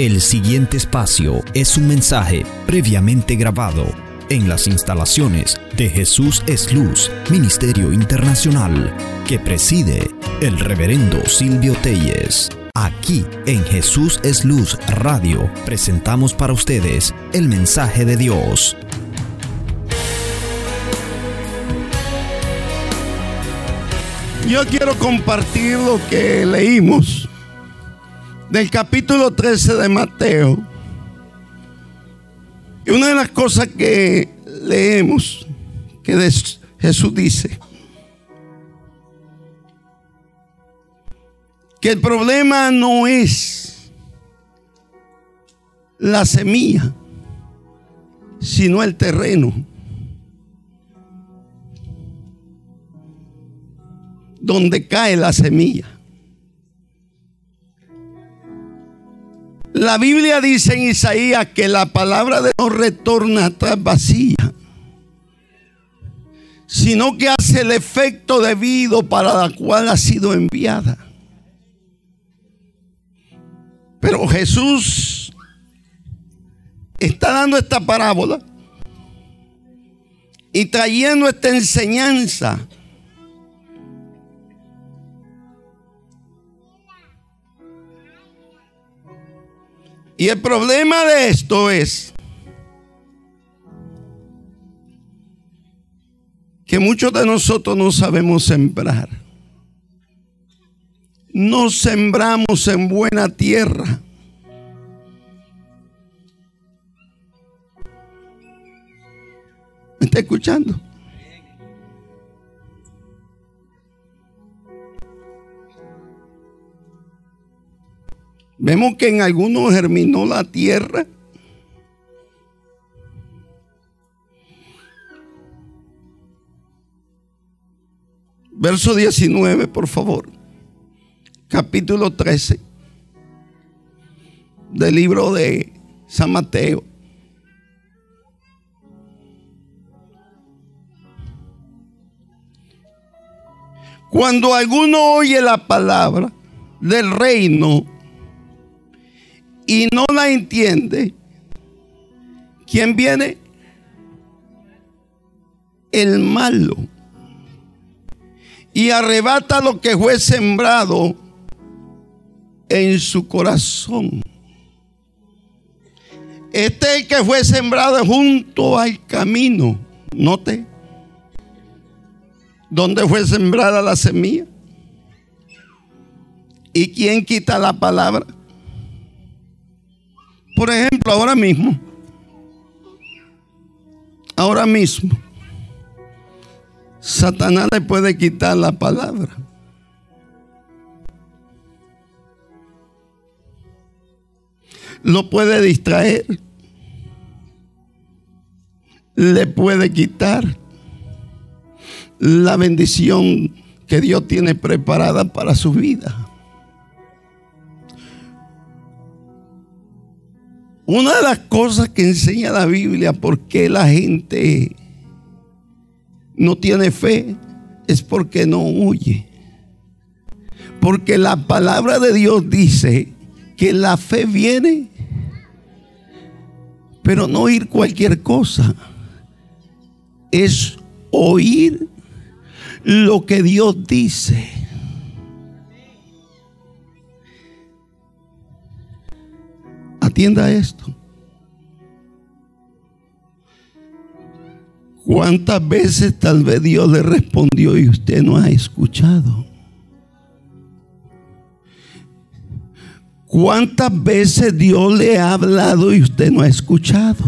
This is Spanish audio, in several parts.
El siguiente espacio es un mensaje previamente grabado en las instalaciones de Jesús es Luz, Ministerio Internacional, que preside el reverendo Silvio Telles. Aquí en Jesús es Luz Radio presentamos para ustedes el mensaje de Dios. Yo quiero compartir lo que leímos del capítulo 13 de Mateo. Y una de las cosas que leemos, que Jesús dice, que el problema no es la semilla, sino el terreno. Donde cae la semilla. La Biblia dice en Isaías que la palabra de no retorna atrás vacía, sino que hace el efecto debido para la cual ha sido enviada. Pero Jesús está dando esta parábola y trayendo esta enseñanza Y el problema de esto es que muchos de nosotros no sabemos sembrar. No sembramos en buena tierra. ¿Me está escuchando? Vemos que en algunos germinó la tierra. Verso 19, por favor. Capítulo 13 del libro de San Mateo. Cuando alguno oye la palabra del reino y no la entiende, ¿quién viene? El malo. Y arrebata lo que fue sembrado en su corazón. Este que fue sembrado junto al camino. Note. ¿Dónde fue sembrada la semilla? ¿Y quién quita la palabra? Por ejemplo, ahora mismo, ahora mismo, Satanás le puede quitar la palabra. Lo puede distraer. Le puede quitar la bendición que Dios tiene preparada para su vida. Una de las cosas que enseña la Biblia por qué la gente no tiene fe es porque no huye. Porque la palabra de Dios dice que la fe viene, pero no oír cualquier cosa. Es oír lo que Dios dice. Atienda esto. ¿Cuántas veces tal vez Dios le respondió y usted no ha escuchado? ¿Cuántas veces Dios le ha hablado y usted no ha escuchado?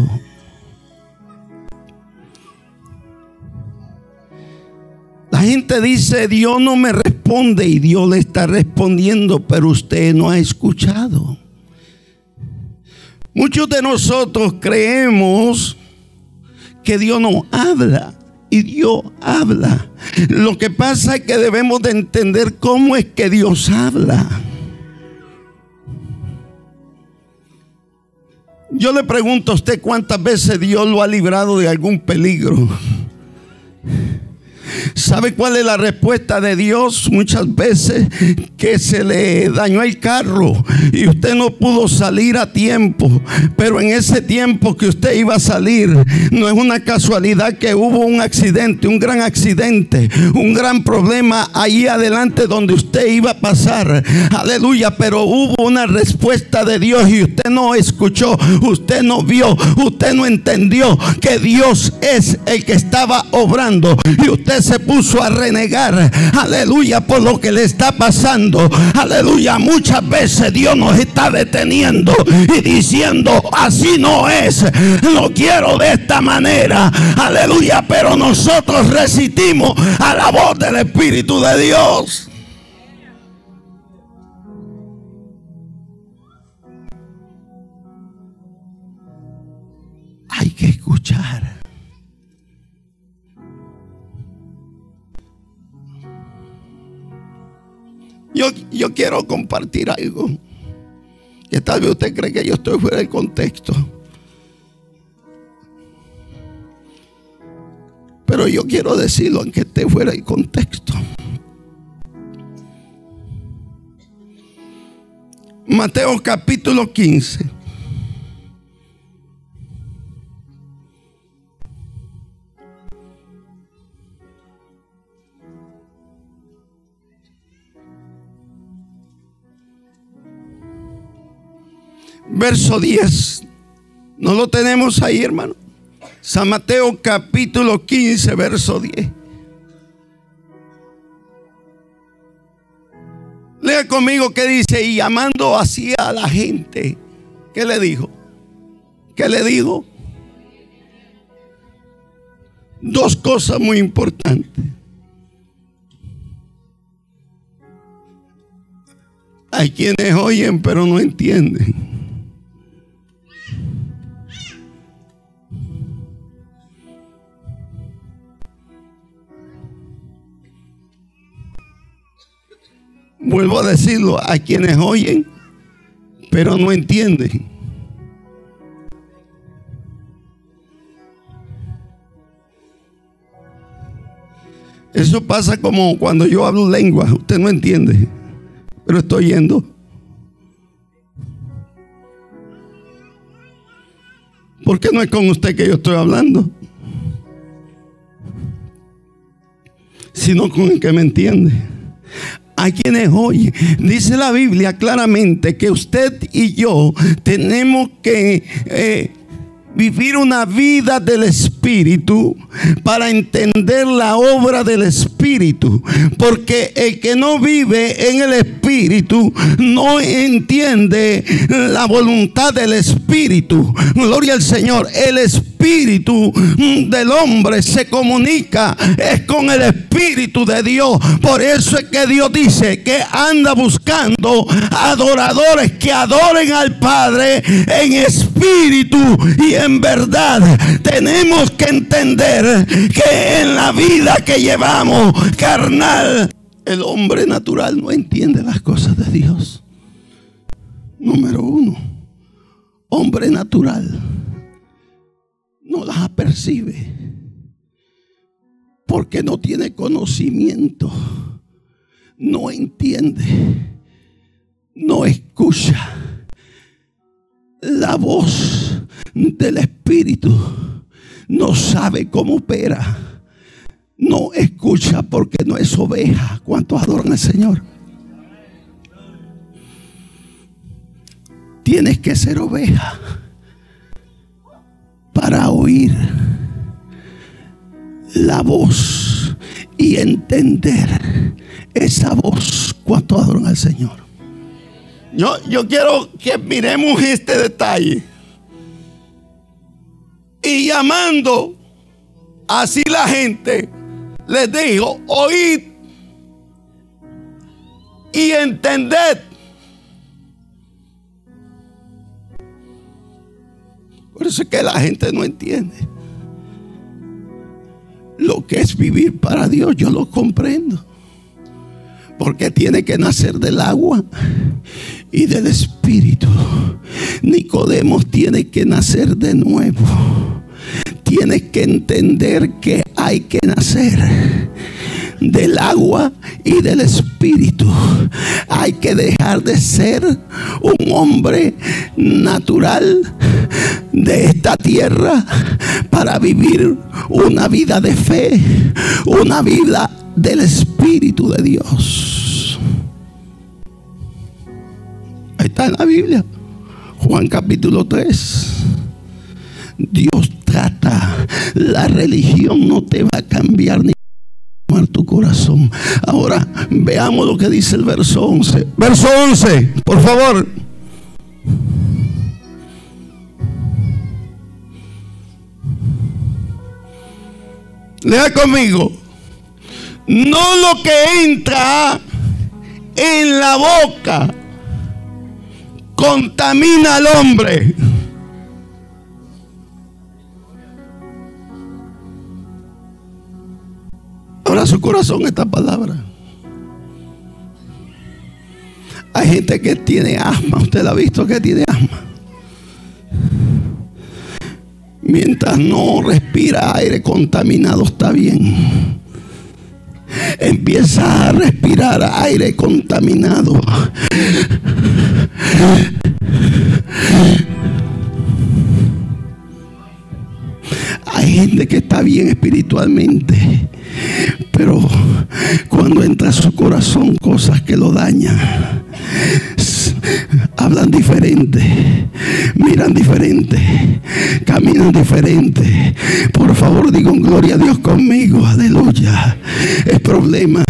La gente dice, Dios no me responde y Dios le está respondiendo, pero usted no ha escuchado. Muchos de nosotros creemos que Dios no habla y Dios habla. Lo que pasa es que debemos de entender cómo es que Dios habla. Yo le pregunto a usted cuántas veces Dios lo ha librado de algún peligro. ¿Sabe cuál es la respuesta de Dios? Muchas veces que se le dañó el carro y usted no pudo salir a tiempo. Pero en ese tiempo que usted iba a salir, no es una casualidad que hubo un accidente, un gran accidente, un gran problema ahí adelante donde usted iba a pasar. Aleluya, pero hubo una respuesta de Dios y usted no escuchó, usted no vio, usted no entendió que Dios es el que estaba obrando y usted se puso a renegar, aleluya, por lo que le está pasando, aleluya, muchas veces Dios nos está deteniendo y diciendo, así no es, lo quiero de esta manera, aleluya, pero nosotros resistimos a la voz del Espíritu de Dios. Hay que escuchar. Yo, quiero compartir algo que tal vez usted cree que yo estoy fuera del contexto. Pero yo quiero decirlo aunque esté fuera del contexto. Mateo capítulo 15. Verso 10. ¿No lo tenemos ahí, hermano? San Mateo capítulo 15, verso 10. Lea conmigo que dice, y llamando así a la gente, ¿qué le dijo? ¿Qué le dijo? Dos cosas muy importantes. Hay quienes oyen pero no entienden. Vuelvo a decirlo a quienes oyen, pero no entienden. Eso pasa como cuando yo hablo lengua, usted no entiende, pero estoy yendo. ¿Por qué no es con usted que yo estoy hablando? Sino con el que me entiende a quienes oyen. Dice la Biblia claramente que usted y yo tenemos que eh, vivir una vida del Espíritu para entender la obra del Espíritu. Porque el que no vive en el Espíritu no entiende la voluntad del Espíritu. Gloria al Señor. El Espíritu del hombre se comunica es con el Espíritu de Dios. Por eso es que Dios dice que anda buscando adoradores que adoren al Padre en espíritu y en verdad. Tenemos que entender que en la vida que llevamos carnal, el hombre natural no entiende las cosas de Dios. Número uno, hombre natural no las percibe porque no tiene conocimiento, no entiende, no escucha la voz del Espíritu, no sabe cómo opera, no escucha porque no es oveja. ¿Cuántos adoran al Señor? Tienes que ser oveja para oír la voz y entender esa voz. ¿Cuántos adoran al Señor? Yo, yo quiero que miremos este detalle. Y llamando así la gente, les dijo, oíd y entended. Por eso es que la gente no entiende. Lo que es vivir para Dios, yo lo comprendo. Porque tiene que nacer del agua y del espíritu. Nicodemos tiene que nacer de nuevo. Tiene que entender que hay que nacer del agua y del espíritu. Hay que dejar de ser un hombre natural de esta tierra para vivir una vida de fe, una vida del Espíritu de Dios. Ahí está en la Biblia, Juan capítulo 3. Dios trata, la religión no te va a cambiar ni tu corazón. Ahora veamos lo que dice el verso 11. Verso 11, por favor. Lea conmigo. No lo que entra en la boca contamina al hombre. Ahora su corazón esta palabra. Hay gente que tiene asma. Usted ha visto que tiene asma. Mientras no respira aire contaminado está bien. Empieza a respirar aire contaminado. Hay gente que está bien espiritualmente, pero cuando entra a su corazón cosas que lo dañan, hablan diferente, miran diferente, caminan diferente. Por favor, digan gloria a Dios conmigo, aleluya. El problema,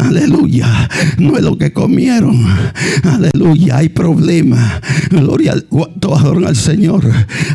aleluya, no es lo que comieron, aleluya. Hay problema, gloria, adoran al Señor,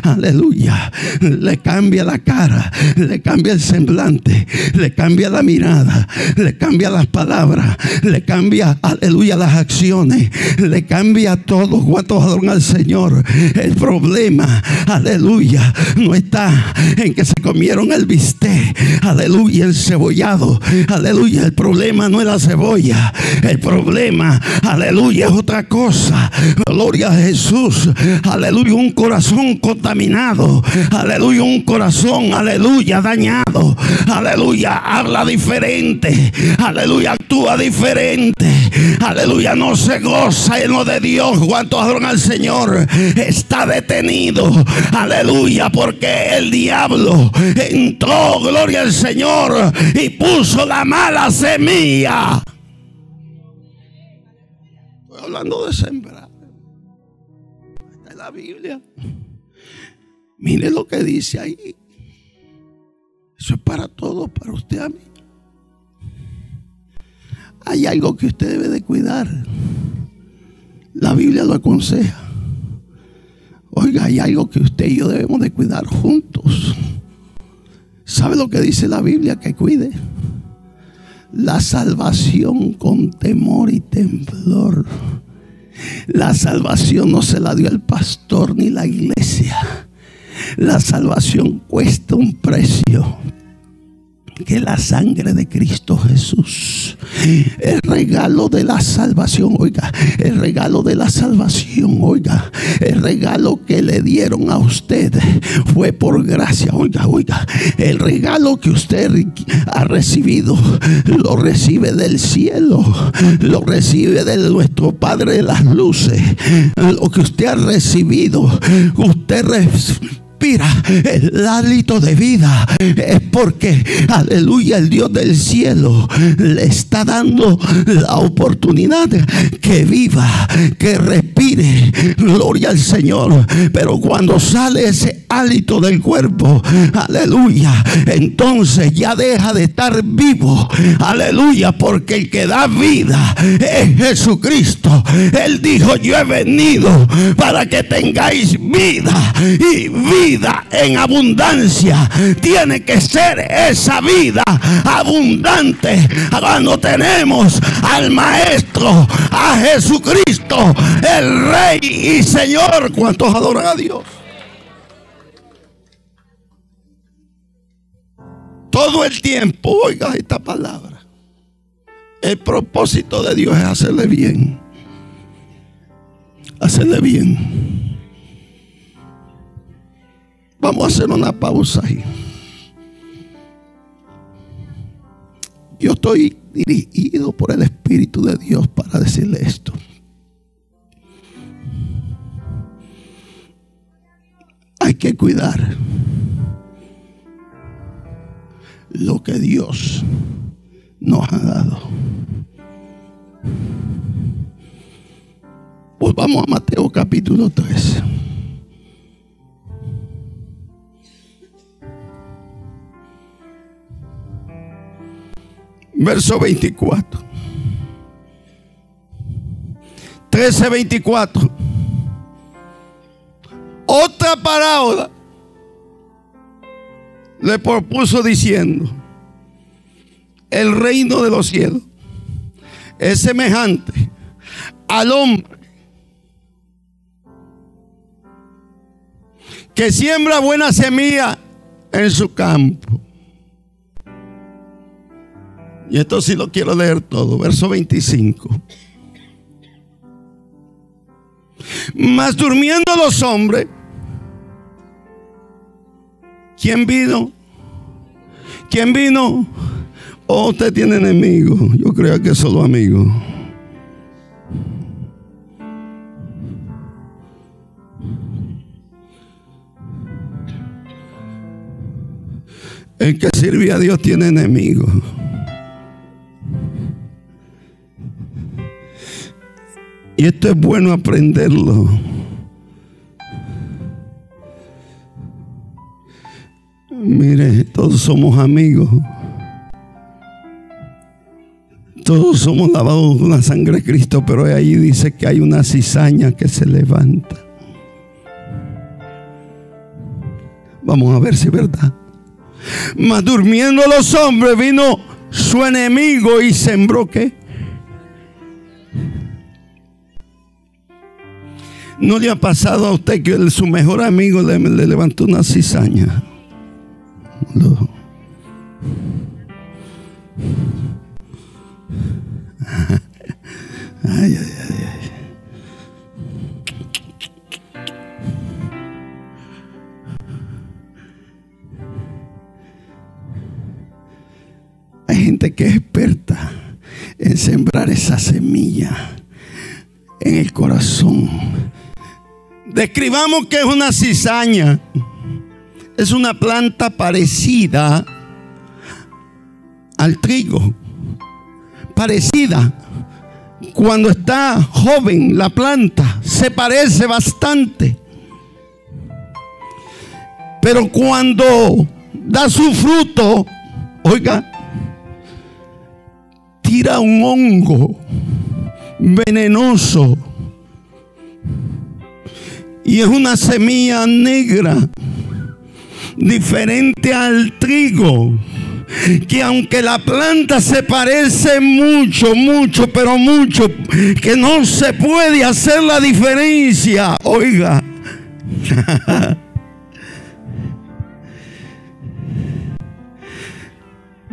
aleluya. Le cambia la cara, le cambia el semblante, le cambia la mirada, le cambia las palabras, le cambia, aleluya, las acciones, le cambia todo. ¿Cuántos adoran al Señor? El problema, aleluya, no está en que se comieron el bistec, aleluya, el cebollado, aleluya. El problema no es la cebolla, el problema, aleluya, es otra cosa. Gloria a Jesús, aleluya, un corazón contaminado, aleluya, un corazón, aleluya, dañado, aleluya, habla diferente, aleluya, actúa diferente, aleluya, no se goza en lo de Dios. ¿Cuántos adoran al Señor? Está detenido, aleluya, porque el diablo entró, gloria al Señor, y puso la mala semilla. Estoy hablando de sembrar. Está en la Biblia. Mire lo que dice ahí. Eso es para todos, para usted a mí. Hay algo que usted debe de cuidar. La Biblia lo aconseja. Oiga, hay algo que usted y yo debemos de cuidar juntos. ¿Sabe lo que dice la Biblia que cuide? La salvación con temor y temblor. La salvación no se la dio el pastor ni la iglesia. La salvación cuesta un precio que la sangre de Cristo Jesús, el regalo de la salvación, oiga, el regalo de la salvación, oiga, el regalo que le dieron a usted fue por gracia, oiga, oiga, el regalo que usted ha recibido, lo recibe del cielo, lo recibe de nuestro Padre de las luces, lo que usted ha recibido, usted el hálito de vida es porque, aleluya, el Dios del cielo le está dando la oportunidad que viva, que respire, gloria al Señor. Pero cuando sale ese hálito del cuerpo, aleluya, entonces ya deja de estar vivo, aleluya, porque el que da vida es Jesucristo. Él dijo, yo he venido para que tengáis vida y vida en abundancia. Tiene que ser esa vida abundante cuando tenemos al Maestro, a Jesucristo, el Rey y Señor. ¿Cuántos adoran a Dios? Todo el tiempo, oiga esta palabra. El propósito de Dios es hacerle bien. Hacerle bien. Vamos a hacer una pausa ahí. Yo estoy dirigido por el Espíritu de Dios para decirle esto. Hay que cuidar lo que Dios nos ha dado. Pues vamos a Mateo capítulo 3. Verso 24. 13, 24. Otra parábola le propuso diciendo, el reino de los cielos es semejante al hombre que siembra buena semilla en su campo. Y esto sí lo quiero leer todo, verso 25. Mas durmiendo los hombres, ¿quién vino? ¿Quién vino? Oh, usted tiene enemigos. Yo creo que solo amigos. El que sirve a Dios tiene enemigos. Y esto es bueno aprenderlo. Mire, todos somos amigos. Todos somos lavados con la sangre de Cristo, pero ahí dice que hay una cizaña que se levanta. Vamos a ver si es verdad. Mas durmiendo los hombres vino su enemigo y sembró qué? ¿No le ha pasado a usted que su mejor amigo le, levantó una cizaña? Ay, ay, ay, Hay gente que es experta en sembrar esa semilla en el corazón. Describamos que es una cizaña. Es una planta parecida al trigo. Parecida cuando está joven la planta, se parece bastante. Pero cuando da su fruto, oiga, tira un hongo venenoso. Y es una semilla negra, diferente al trigo que aunque la planta se parece mucho, mucho, pero mucho, que no se puede hacer la diferencia. Oiga.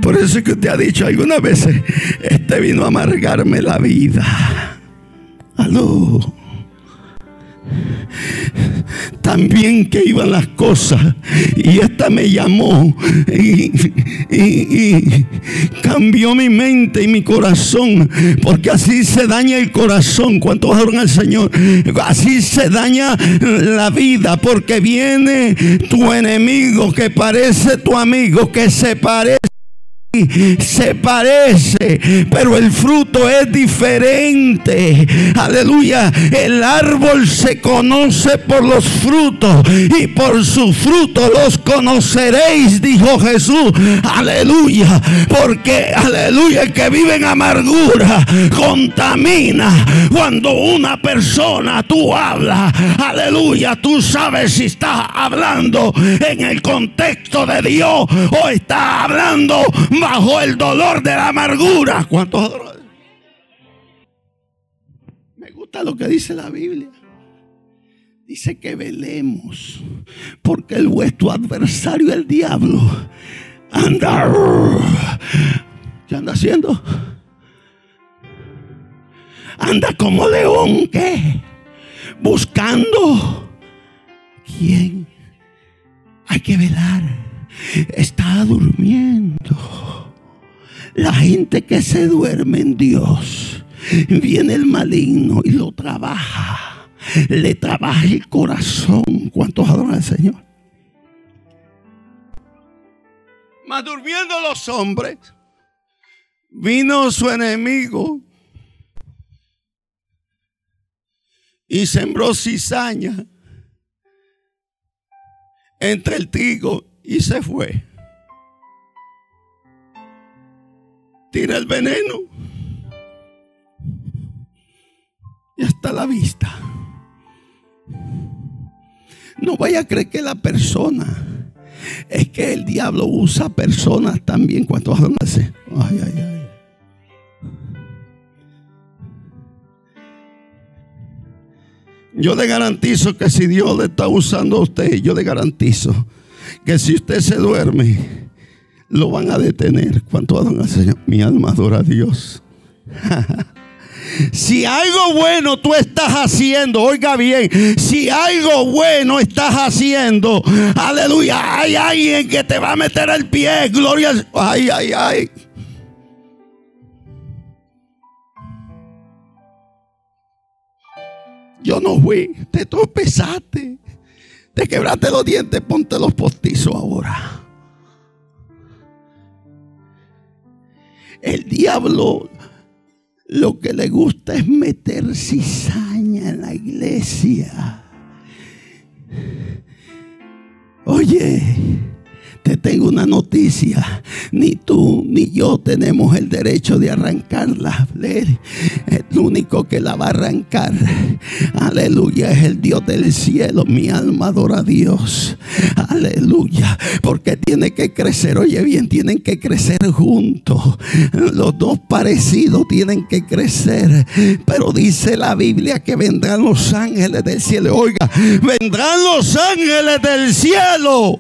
Por eso es que usted ha dicho algunas veces, este vino a amargarme la vida. Aló también que iban las cosas. Y esta me llamó y, cambió mi mente y mi corazón. Porque así se daña el corazón. ¿Cuántos adoran al Señor? Así se daña la vida. Porque viene tu enemigo que parece tu amigo, que se parece se parece, pero el fruto es diferente. Aleluya. El árbol se conoce por los frutos y por su fruto los conoceréis, dijo Jesús. Aleluya. Porque, aleluya, el que vive en amargura contamina. Cuando una persona tú hablas, aleluya, tú sabes si está hablando en el contexto de Dios o está hablando bajo el dolor de la amargura. ¿Cuántos Me gusta lo que dice la Biblia. Dice que velemos, porque el vuestro adversario, el diablo, anda. ¿Qué anda haciendo? Anda como león, ¿qué? Buscando. ¿Quién? Hay que velar. Está durmiendo La gente que se duerme en Dios, viene el maligno y lo trabaja. Le trabaja el corazón. ¿Cuántos adoran al Señor? Mas durmiendo los hombres, vino su enemigo y sembró cizaña entre el trigo y se fue. Tira el veneno y hasta la vista. No vaya a creer que la persona es que el diablo usa personas también cuando hacen así. Ay, ay, ay. Yo le garantizo que si Dios le está usando a usted, yo le garantizo que si usted se duerme, lo van a detener. ¿Cuánto adoran al? Mi alma adora a Dios. Si algo bueno tú estás haciendo, oiga bien, si algo bueno estás haciendo, aleluya, hay alguien que te va a meter el pie, gloria, ay, ay, ay. Yo no fui, te tropezaste, te quebraste los dientes, ponte los postizos ahora. El diablo lo que le gusta es meter cizaña en la iglesia. Oye, te tengo una noticia. Ni tú ni yo tenemos el derecho de arrancarla. El único que la va a arrancar, aleluya, es el Dios del cielo. Mi alma adora a Dios. Aleluya. Porque tiene que crecer. Oye bien, tienen que crecer juntos. Los dos parecidos tienen que crecer. Pero dice la Biblia que vendrán los ángeles del cielo. Oiga, vendrán los ángeles del cielo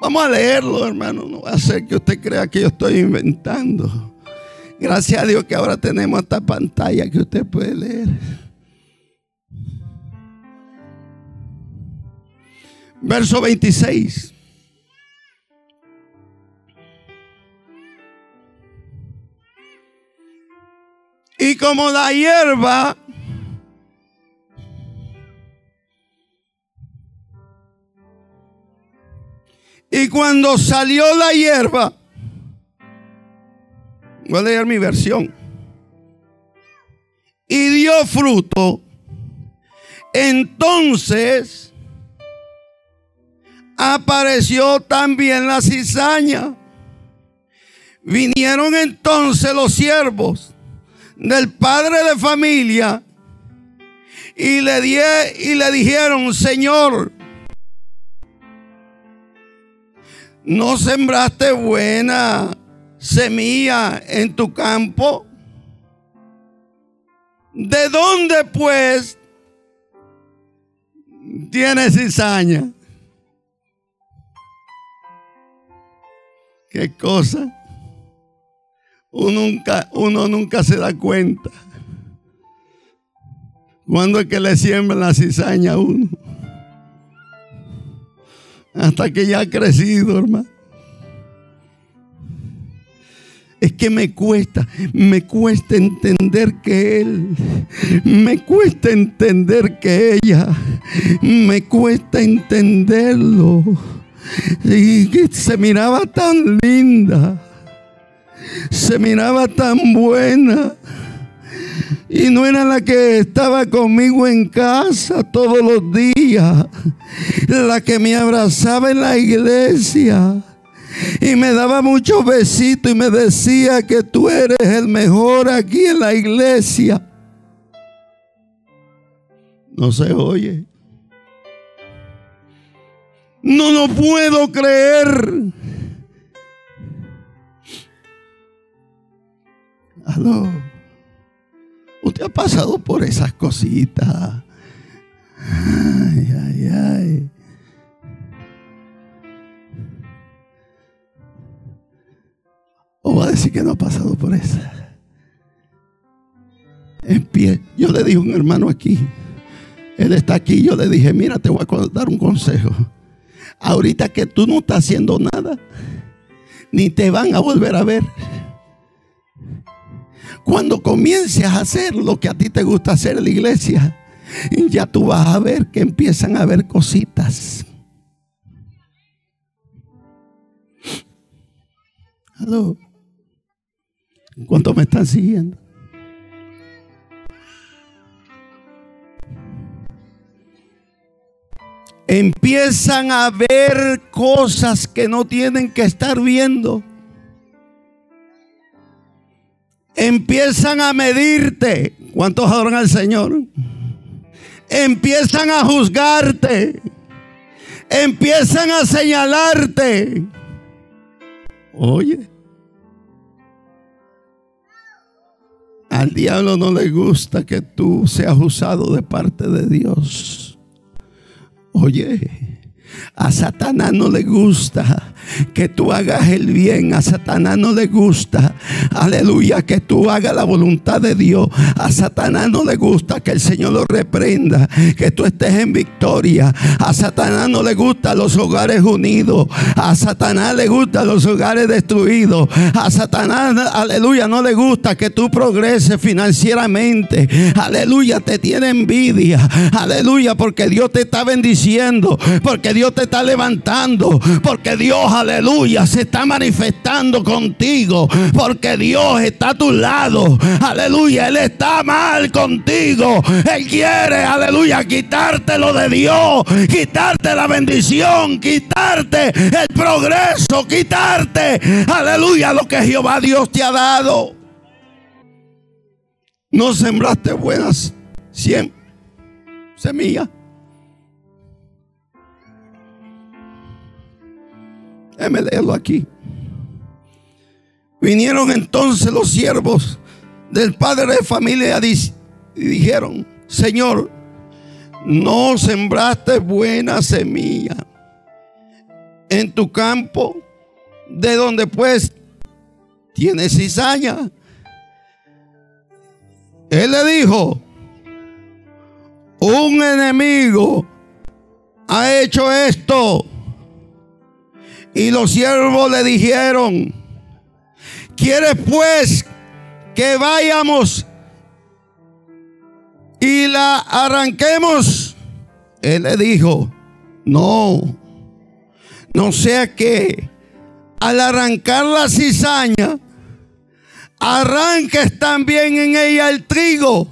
Vamos a leerlo, hermano. No va a ser que usted crea que yo estoy inventando. Gracias a Dios que ahora tenemos esta pantalla que usted puede leer. Verso 26. Y como la hierba Y cuando salió la hierba, voy a leer mi versión, y dio fruto, entonces apareció también la cizaña. Vinieron entonces los siervos del padre de familia y le, y le dijeron, Señor, ¿No sembraste buena semilla en tu campo? ¿De dónde pues tienes cizaña? ¿Qué cosa? Uno nunca, se da cuenta. Cuando es que le siembran la cizaña a uno? Hasta que ya ha crecido, hermano. Es que me cuesta, me cuesta entender que él, me cuesta entender que ella, me cuesta entenderlo. Y se miraba tan linda, se miraba tan buena. Y no era la que estaba conmigo en casa todos los días. La que me abrazaba en la iglesia. Y me daba muchos besitos y me decía que tú eres el mejor aquí en la iglesia. No se oye. No lo puedo creer. Aló. Pasado por esas cositas. O va a decir que no ha pasado por eso. En pie. Yo le dije a un hermano aquí. Él está aquí. Yo le dije, mira, te voy a dar un consejo. Ahorita que tú no estás haciendo nada, ni te van a volver a ver. Cuando comiences a hacer lo que a ti te gusta hacer en la iglesia, ya tú vas a ver que empiezan a ver cositas. Aló. ¿Cuántos me están siguiendo? Empiezan a ver cosas que no tienen que estar viendo. Empiezan a medirte. ¿Cuántos adoran al Señor? Empiezan a juzgarte. Empiezan a señalarte. Oye. Al diablo no le gusta que tú seas usado de parte de Dios. Oye. A Satanás no le gusta que tú hagas el bien. A Satanás no le gusta, aleluya, que tú hagas la voluntad de Dios. A Satanás no le gusta que el Señor lo reprenda, que tú estés en victoria. A Satanás no le gusta los hogares unidos. A Satanás le gusta los hogares destruidos. A Satanás, aleluya, no le gusta que tú progreses financieramente. Aleluya, te tiene envidia. Aleluya, porque Dios te está bendiciendo. Porque Dios te está levantando. Porque Dios, aleluya, se está manifestando contigo. Porque Dios está a tu lado. Aleluya, Él está mal contigo. Él quiere, aleluya, quitarte lo de Dios. Quitarte la bendición. Quitarte el progreso. Quitarte, aleluya, lo que Jehová Dios te ha dado. No sembraste buenas siempre semillas Déjeme leerlo aquí. Vinieron entonces los siervos del padre de familia y dijeron, Señor, no sembraste buena semilla en tu campo, de donde pues tienes cizaña. Él le dijo, un enemigo ha hecho esto y los siervos le dijeron, ¿quieres pues que vayamos y la arranquemos? Él le dijo, no, no sea que al arrancar la cizaña, arranques también en ella el trigo.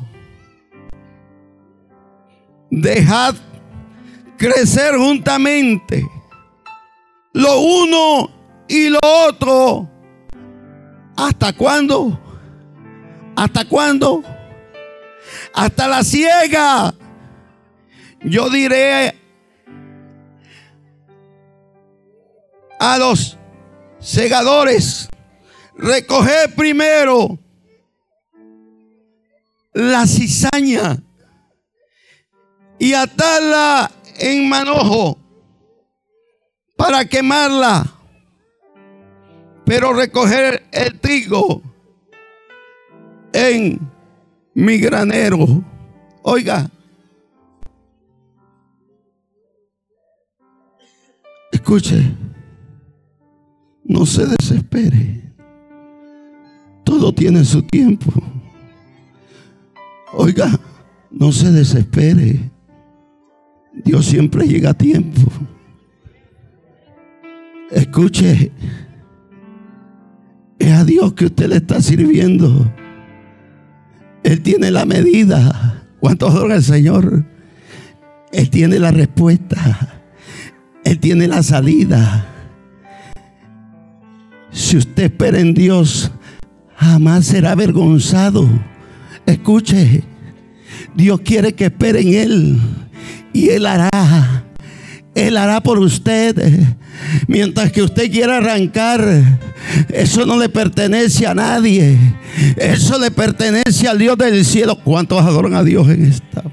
Dejad crecer juntamente lo uno y lo otro. ¿Hasta cuándo? ¿Hasta cuándo? Hasta la ciega. Yo diré a los segadores, recoger primero la cizaña y atarla en manojo para quemarla, pero recoger el trigo en mi granero. Oiga, escuche, no se desespere. Todo tiene su tiempo. Oiga, no se desespere. Dios siempre llega a tiempo. Escuche, es a Dios que usted le está sirviendo. Él tiene la medida. ¿Cuántos adora el Señor? Él tiene la respuesta. Él tiene la salida. Si usted espera en Dios, jamás será avergonzado. Escuche, Dios quiere que espere en Él y Él hará. Él hará por usted. Mientras que usted quiera arrancar, eso no le pertenece a nadie. Eso le pertenece al Dios del cielo. ¿Cuántos adoran a Dios en esta?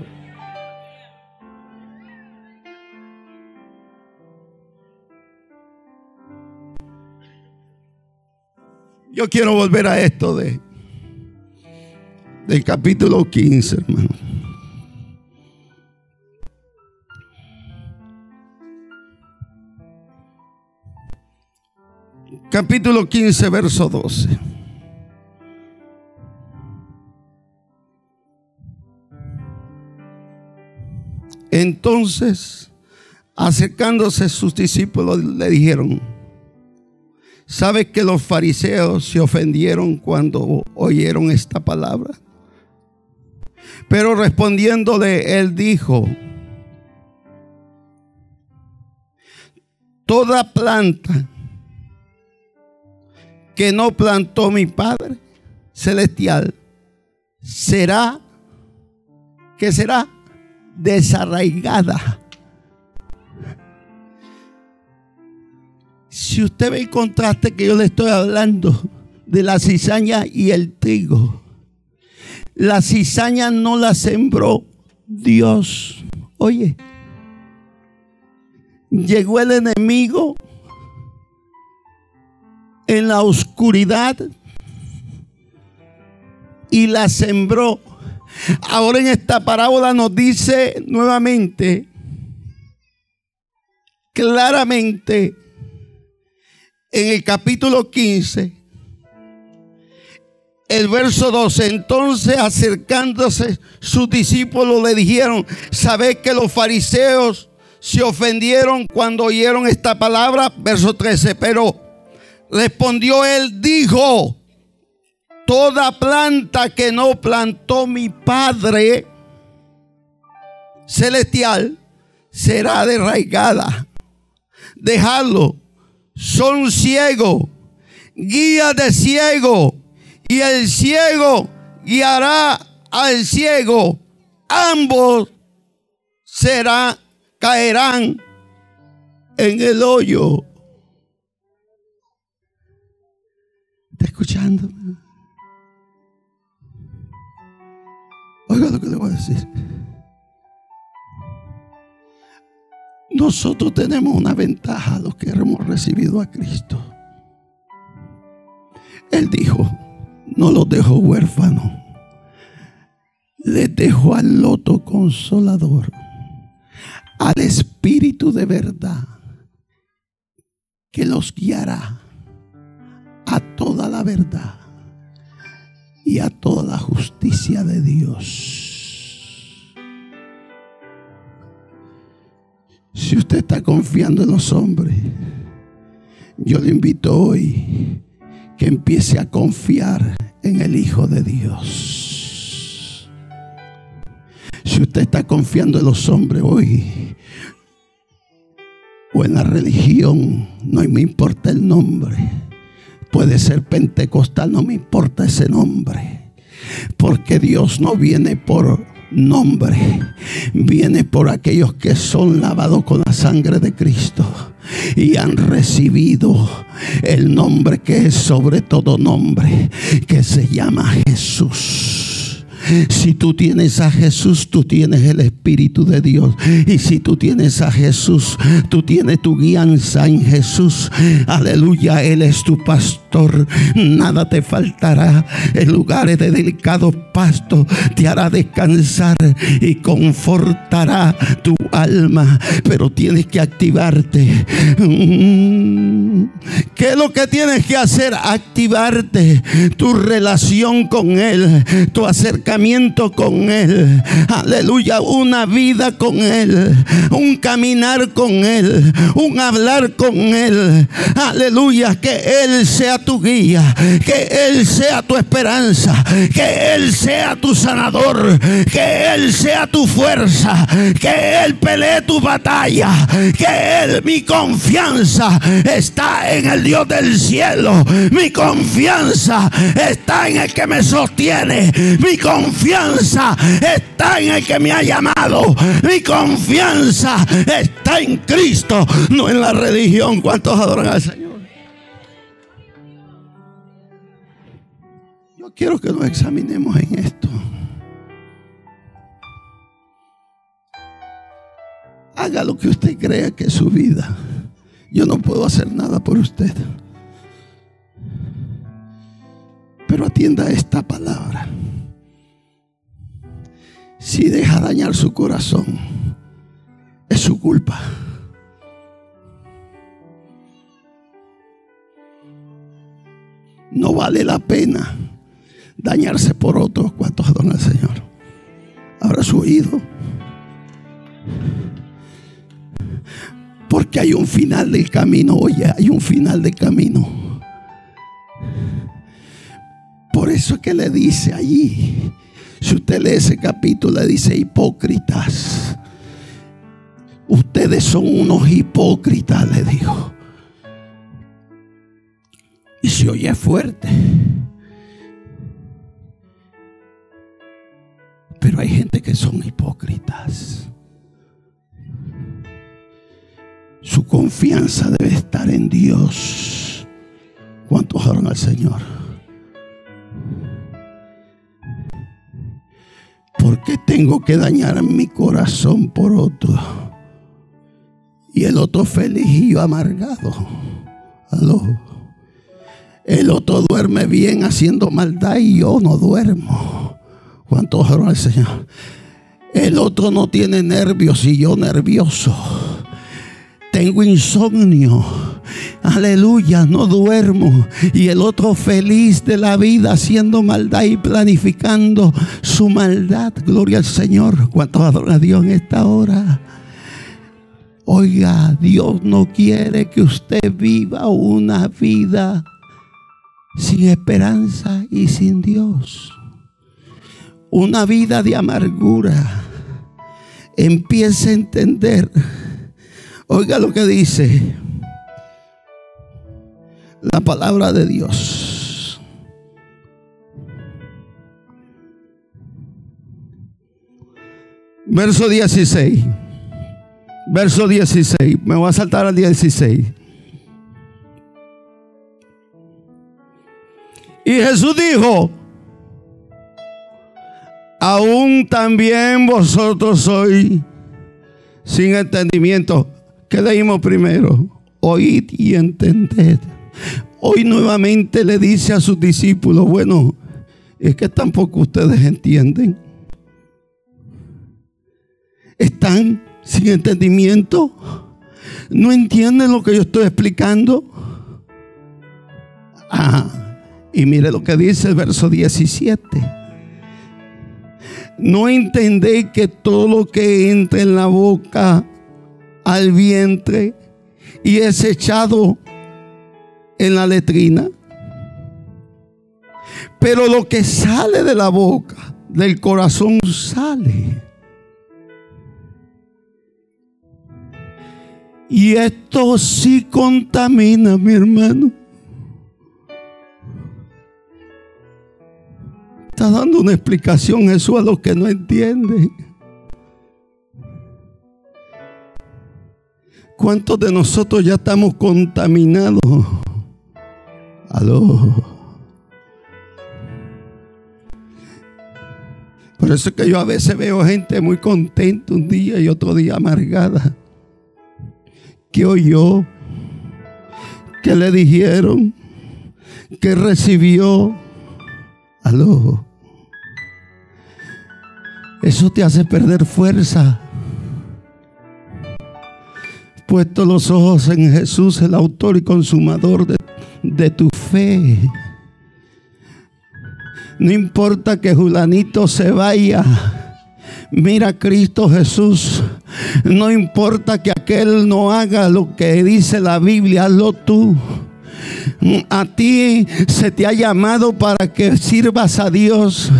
Yo quiero volver a esto de del capítulo 15, hermano. Capítulo 15, verso 12. Entonces, acercándose sus discípulos, le dijeron, ¿sabes que los fariseos se ofendieron cuando oyeron esta palabra? Pero respondiéndole, él dijo, toda planta que no plantó mi Padre celestial será, que será desarraigada. Si usted ve el contraste que yo le estoy hablando de la cizaña y el trigo, la cizaña no la sembró Dios. Oye, llegó el enemigo en la oscuridad y la sembró. Ahora en esta parábola nos dice nuevamente, claramente, en el capítulo 15, el verso 12, entonces acercándose sus discípulos le dijeron, ¿sabéis que los fariseos se ofendieron cuando oyeron esta palabra? Verso 13, pero respondió él, dijo, toda planta que no plantó mi Padre celestial será derraigada. Dejadlo, son ciegos, guía de ciego y el ciego guiará al ciego. Ambos serán, caerán en el hoyo. Oiga lo que le voy a decir. Nosotros tenemos una ventaja los que hemos recibido a Cristo. Él dijo, no los dejo huérfanos. Les dejo al loto consolador, al Espíritu de verdad, que los guiará a toda la verdad y a toda la justicia de Dios. Si usted está confiando en los hombres, yo le invito hoy que empiece a confiar en el Hijo de Dios. Si usted está confiando en los hombres hoy o en la religión, no me importa el nombre. Puede ser pentecostal, no me importa ese nombre. Porque Dios no viene por nombre, viene por aquellos que son lavados con la sangre de Cristo y han recibido el nombre que es sobre todo nombre, que se llama Jesús. Si tú tienes a Jesús, tú tienes el Espíritu de Dios. Y si tú tienes a Jesús, tú tienes tu guianza en Jesús. Aleluya, Él es tu pastor. Nada te faltará. En lugares de delicado pasto te hará descansar y confortará tu alma. Pero tienes que activarte. Mm. ¿Qué es lo que tienes que hacer? Activarte tu relación con Él, tu acercamiento con Él. Aleluya, una vida con Él, un caminar con Él, un hablar con Él. Aleluya, que Él sea tu guía, que Él sea tu esperanza, que Él sea tu sanador, que Él sea tu fuerza, que Él pelee tu batalla, que Él, mi confianza está en el Dios del cielo, mi confianza está en el que me sostiene, mi confianza confianza está en el que me ha llamado. Mi confianza está en Cristo, no en la religión. ¿Cuántos adoran al Señor? Yo quiero que nos examinemos en esto. Haga lo que usted crea que es su vida. Yo no puedo hacer nada por usted. Pero atienda esta palabra si deja dañar su corazón, es su culpa. no vale la pena dañarse por otros. ¿Cuántos adoran al Señor? Abra su oído. Porque hay un final del camino. Oye, hay un final del camino. Por eso es que le dice allí. Si usted lee ese capítulo, le dice hipócritas. Ustedes son unos hipócritas, le dijo. Y se oye fuerte. Pero hay gente que son hipócritas. Su confianza debe estar en Dios. ¿Cuántos oran al Señor? ¿Por qué tengo que dañar mi corazón por otro? Y el otro feliz y yo amargado. Aló. El otro duerme bien haciendo maldad y yo no duermo. ¿Cuántos oran al Señor? El otro no tiene nervios y yo nervioso. Tengo insomnio. Aleluya, no duermo. Y el otro feliz de la vida haciendo maldad y planificando su maldad. Gloria al Señor. ¿Cuántos adoran a Dios en esta hora? Oiga, Dios no quiere que usted viva una vida sin esperanza y sin Dios. Una vida de amargura. Empiece a entender Oiga lo que dice la palabra de Dios. Verso 16. Verso 16. Me voy a saltar al 16. Y Jesús dijo, aún también vosotros sois sin entendimiento. ¿Qué leímos primero? Oíd y entended. Hoy nuevamente le dice a sus discípulos, bueno, es que tampoco ustedes entienden. Están sin entendimiento. No entienden lo que yo estoy explicando. Ah, y mire lo que dice el verso 17. No entendéis que todo lo que entra en la boca al vientre y es echado en la letrina. Pero lo que sale de la boca, del corazón sale. Y esto sí contamina, mi hermano. Está dando una explicación eso a los que no entienden. ¿Cuántos de nosotros ya estamos contaminados? Aló. Por eso es que yo a veces veo gente muy contenta un día y otro día amargada. ¿Qué oyó? ¿Qué le dijeron? ¿Qué recibió? Aló. Eso te hace perder fuerza puesto los ojos en Jesús, el autor y consumador de, de tu fe. No importa que Julanito se vaya. Mira Cristo Jesús. No importa que aquel no haga lo que dice la Biblia, hazlo tú. A ti se te ha llamado para que sirvas a Dios.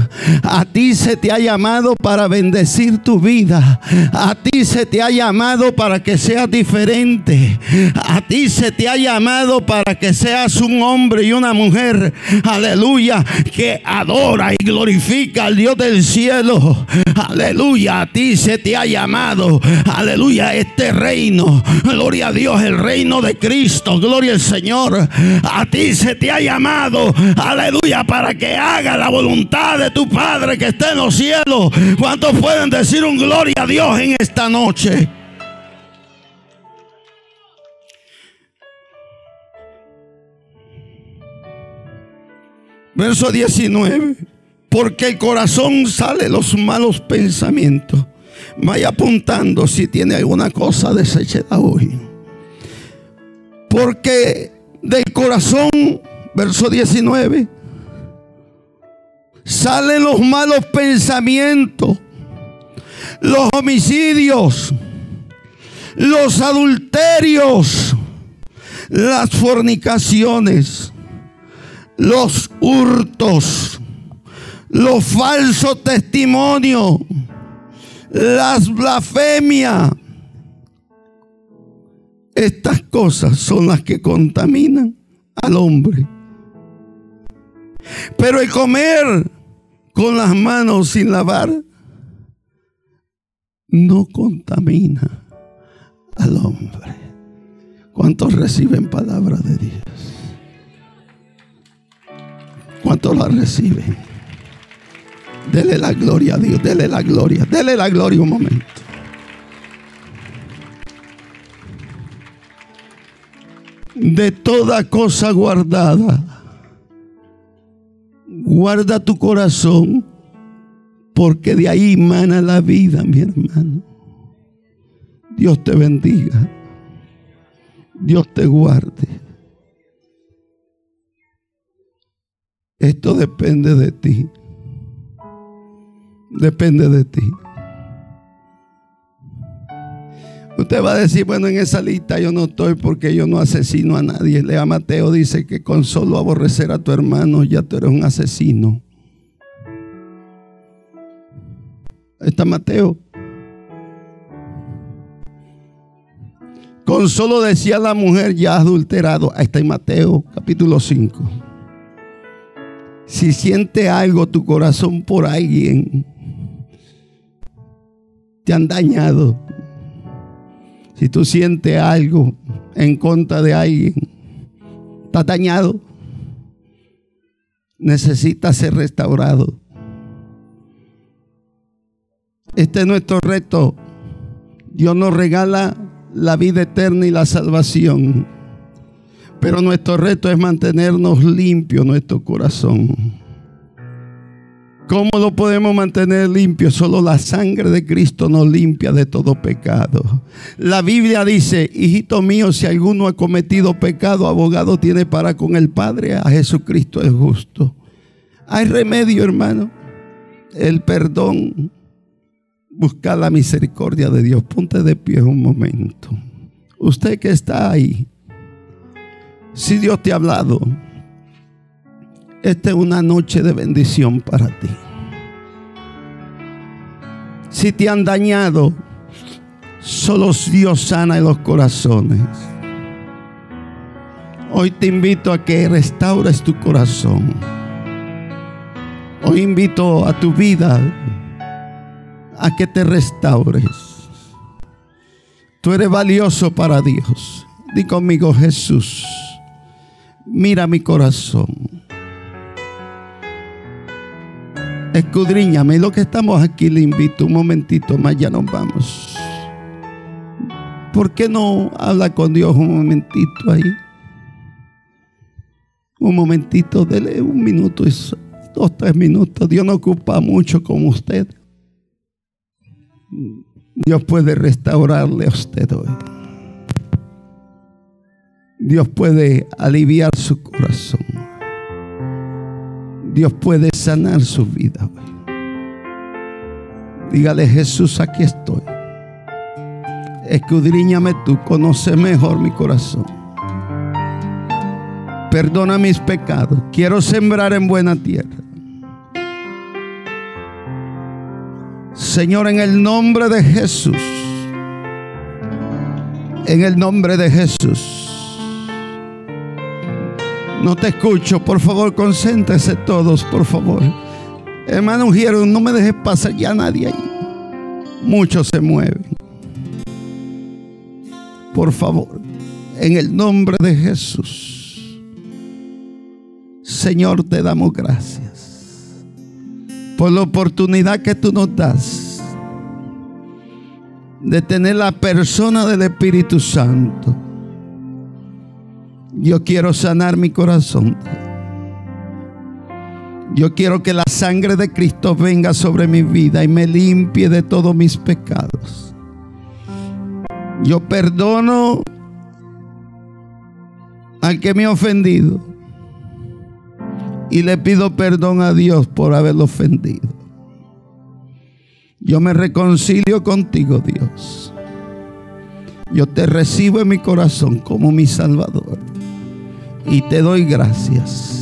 A ti se te ha llamado para bendecir tu vida. A ti se te ha llamado para que seas diferente. A ti se te ha llamado para que seas un hombre y una mujer. Aleluya. Que adora y glorifica al Dios del cielo. Aleluya. A ti se te ha llamado. Aleluya. Este reino. Gloria a Dios. El reino de Cristo. Gloria al Señor. A ti se te ha llamado, aleluya, para que haga la voluntad de tu Padre que está en los cielos. ¿Cuántos pueden decir un gloria a Dios en esta noche? Verso 19. Porque el corazón sale los malos pensamientos. Vaya apuntando si tiene alguna cosa desechada hoy. Porque del corazón Verso 19. Salen los malos pensamientos, los homicidios, los adulterios, las fornicaciones, los hurtos, los falsos testimonios, las blasfemias. Estas cosas son las que contaminan al hombre. Pero el comer con las manos sin lavar no contamina al hombre. ¿Cuántos reciben palabra de Dios? ¿Cuántos la reciben? Dele la gloria a Dios, dele la gloria, dele la gloria un momento. De toda cosa guardada, guarda tu corazón, porque de ahí mana la vida, mi hermano. Dios te bendiga. Dios te guarde. Esto depende de ti. Depende de ti. Usted va a decir, bueno, en esa lista yo no estoy porque yo no asesino a nadie. Lea Mateo, dice que con solo aborrecer a tu hermano ya tú eres un asesino. está Mateo. Con solo decía la mujer ya adulterado. Ahí está en Mateo capítulo 5. Si siente algo tu corazón por alguien, te han dañado. Si tú sientes algo en contra de alguien, está dañado. Necesita ser restaurado. Este es nuestro reto. Dios nos regala la vida eterna y la salvación. Pero nuestro reto es mantenernos limpio nuestro corazón. ¿Cómo lo podemos mantener limpio? Solo la sangre de Cristo nos limpia de todo pecado. La Biblia dice, hijito mío, si alguno ha cometido pecado, abogado tiene para con el Padre, a Jesucristo es justo. Hay remedio, hermano. El perdón buscar la misericordia de Dios. Ponte de pie un momento. Usted que está ahí, si Dios te ha hablado, esta es una noche de bendición para ti. Si te han dañado, solo Dios sana en los corazones. Hoy te invito a que restaures tu corazón. Hoy invito a tu vida a que te restaures. Tú eres valioso para Dios. Di conmigo, Jesús, mira mi corazón. Escudriñame. Lo que estamos aquí, le invito un momentito más, ya nos vamos. ¿Por qué no habla con Dios un momentito ahí? Un momentito, dele un minuto, dos, tres minutos. Dios no ocupa mucho como usted. Dios puede restaurarle a usted hoy. Dios puede aliviar su corazón. Dios puede sanar su vida. Dígale Jesús, aquí estoy. Escudriñame tú, conoce mejor mi corazón. Perdona mis pecados. Quiero sembrar en buena tierra. Señor, en el nombre de Jesús. En el nombre de Jesús. No te escucho, por favor, concéntrese todos, por favor. Hermano Ujieron, no me dejes pasar ya nadie ahí. Muchos se mueven. Por favor, en el nombre de Jesús. Señor, te damos gracias por la oportunidad que tú nos das de tener la persona del Espíritu Santo. Yo quiero sanar mi corazón. Yo quiero que la sangre de Cristo venga sobre mi vida y me limpie de todos mis pecados. Yo perdono al que me ha ofendido. y le pido perdón a Dios por haberlo ofendido. Yo me reconcilio contigo, Dios. Yo te recibo en mi corazón como mi Salvador. Y te doy gracias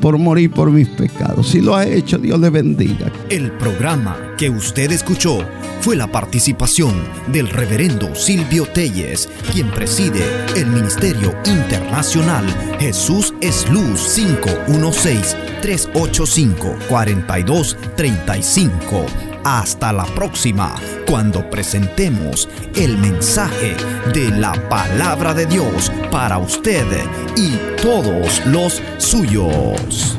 por morir por mis pecados. Si lo ha hecho, Dios le bendiga. El programa que usted escuchó fue la participación del reverendo Silvio Telles, quien preside el Ministerio Internacional Jesús es Luz 516-385-4235. Hasta la próxima, cuando presentemos el mensaje de la palabra de Dios para usted y todos los suyos.